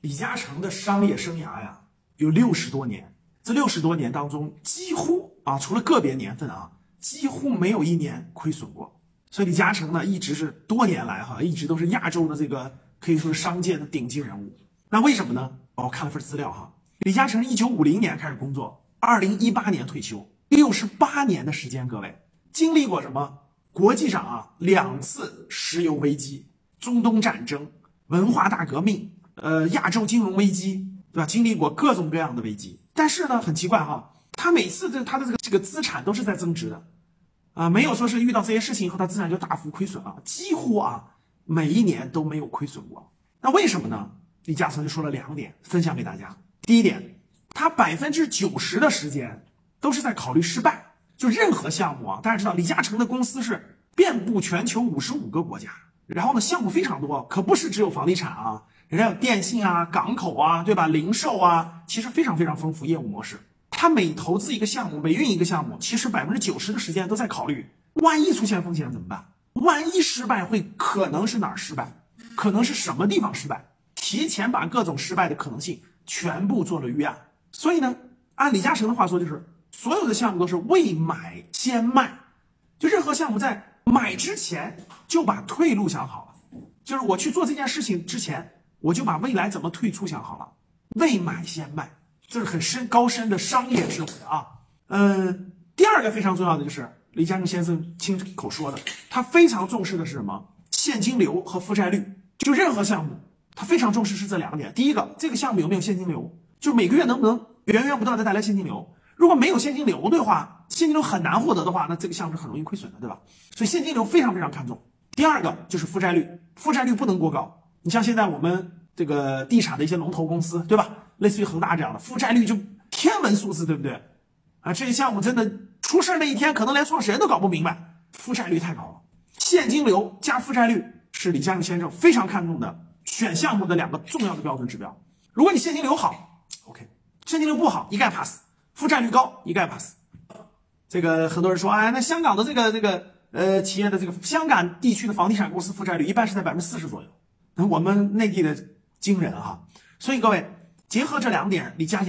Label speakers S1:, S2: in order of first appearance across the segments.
S1: 李嘉诚的商业生涯呀，有六十多年。这六十多年当中，几乎啊，除了个别年份啊，几乎没有一年亏损过。所以李嘉诚呢，一直是多年来哈，一直都是亚洲的这个可以说是商界的顶级人物。那为什么呢？我看了份资料哈，李嘉诚一九五零年开始工作，二零一八年退休，六十八年的时间，各位经历过什么？国际上啊，两次石油危机、中东战争、文化大革命。呃，亚洲金融危机，对吧？经历过各种各样的危机，但是呢，很奇怪哈，他每次的他的这个这个资产都是在增值的，啊，没有说是遇到这些事情以后，他资产就大幅亏损了，几乎啊每一年都没有亏损过。那为什么呢？李嘉诚就说了两点，分享给大家。第一点，他百分之九十的时间都是在考虑失败，就任何项目啊，大家知道李嘉诚的公司是遍布全球五十五个国家，然后呢，项目非常多，可不是只有房地产啊。人家有电信啊、港口啊，对吧？零售啊，其实非常非常丰富业务模式。他每投资一个项目，每运一个项目，其实百分之九十的时间都在考虑，万一出现风险怎么办？万一失败会可能是哪儿失败？可能是什么地方失败？提前把各种失败的可能性全部做了预案。所以呢，按李嘉诚的话说，就是所有的项目都是未买先卖，就任何项目在买之前就把退路想好了，就是我去做这件事情之前。我就把未来怎么退出想好了，未买先卖，这是很深高深的商业智慧啊。嗯，第二个非常重要的就是李嘉诚先生亲口说的，他非常重视的是什么？现金流和负债率。就任何项目，他非常重视是这两点。第一个，这个项目有没有现金流？就每个月能不能源源不断的带来现金流？如果没有现金流的话，现金流很难获得的话，那这个项目是很容易亏损的，对吧？所以现金流非常非常看重。第二个就是负债率，负债率不能过高。你像现在我们这个地产的一些龙头公司，对吧？类似于恒大这样的，负债率就天文数字，对不对？啊，这些项目真的出事那一天，可能连创始人都搞不明白，负债率太高了。现金流加负债率是李嘉诚先生非常看重的选项目的两个重要的标准指标。如果你现金流好，OK；现金流不好，一概 pass；负债率高，一概 pass。这个很多人说，哎，那香港的这个这个呃企业的这个香港地区的房地产公司负债率一般是在百分之四十左右。我们内地的惊人啊，所以各位结合这两点，李嘉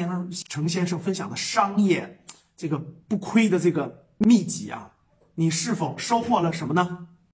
S1: 诚先生分享的商业这个不亏的这个秘籍啊，你是否收获了什么呢？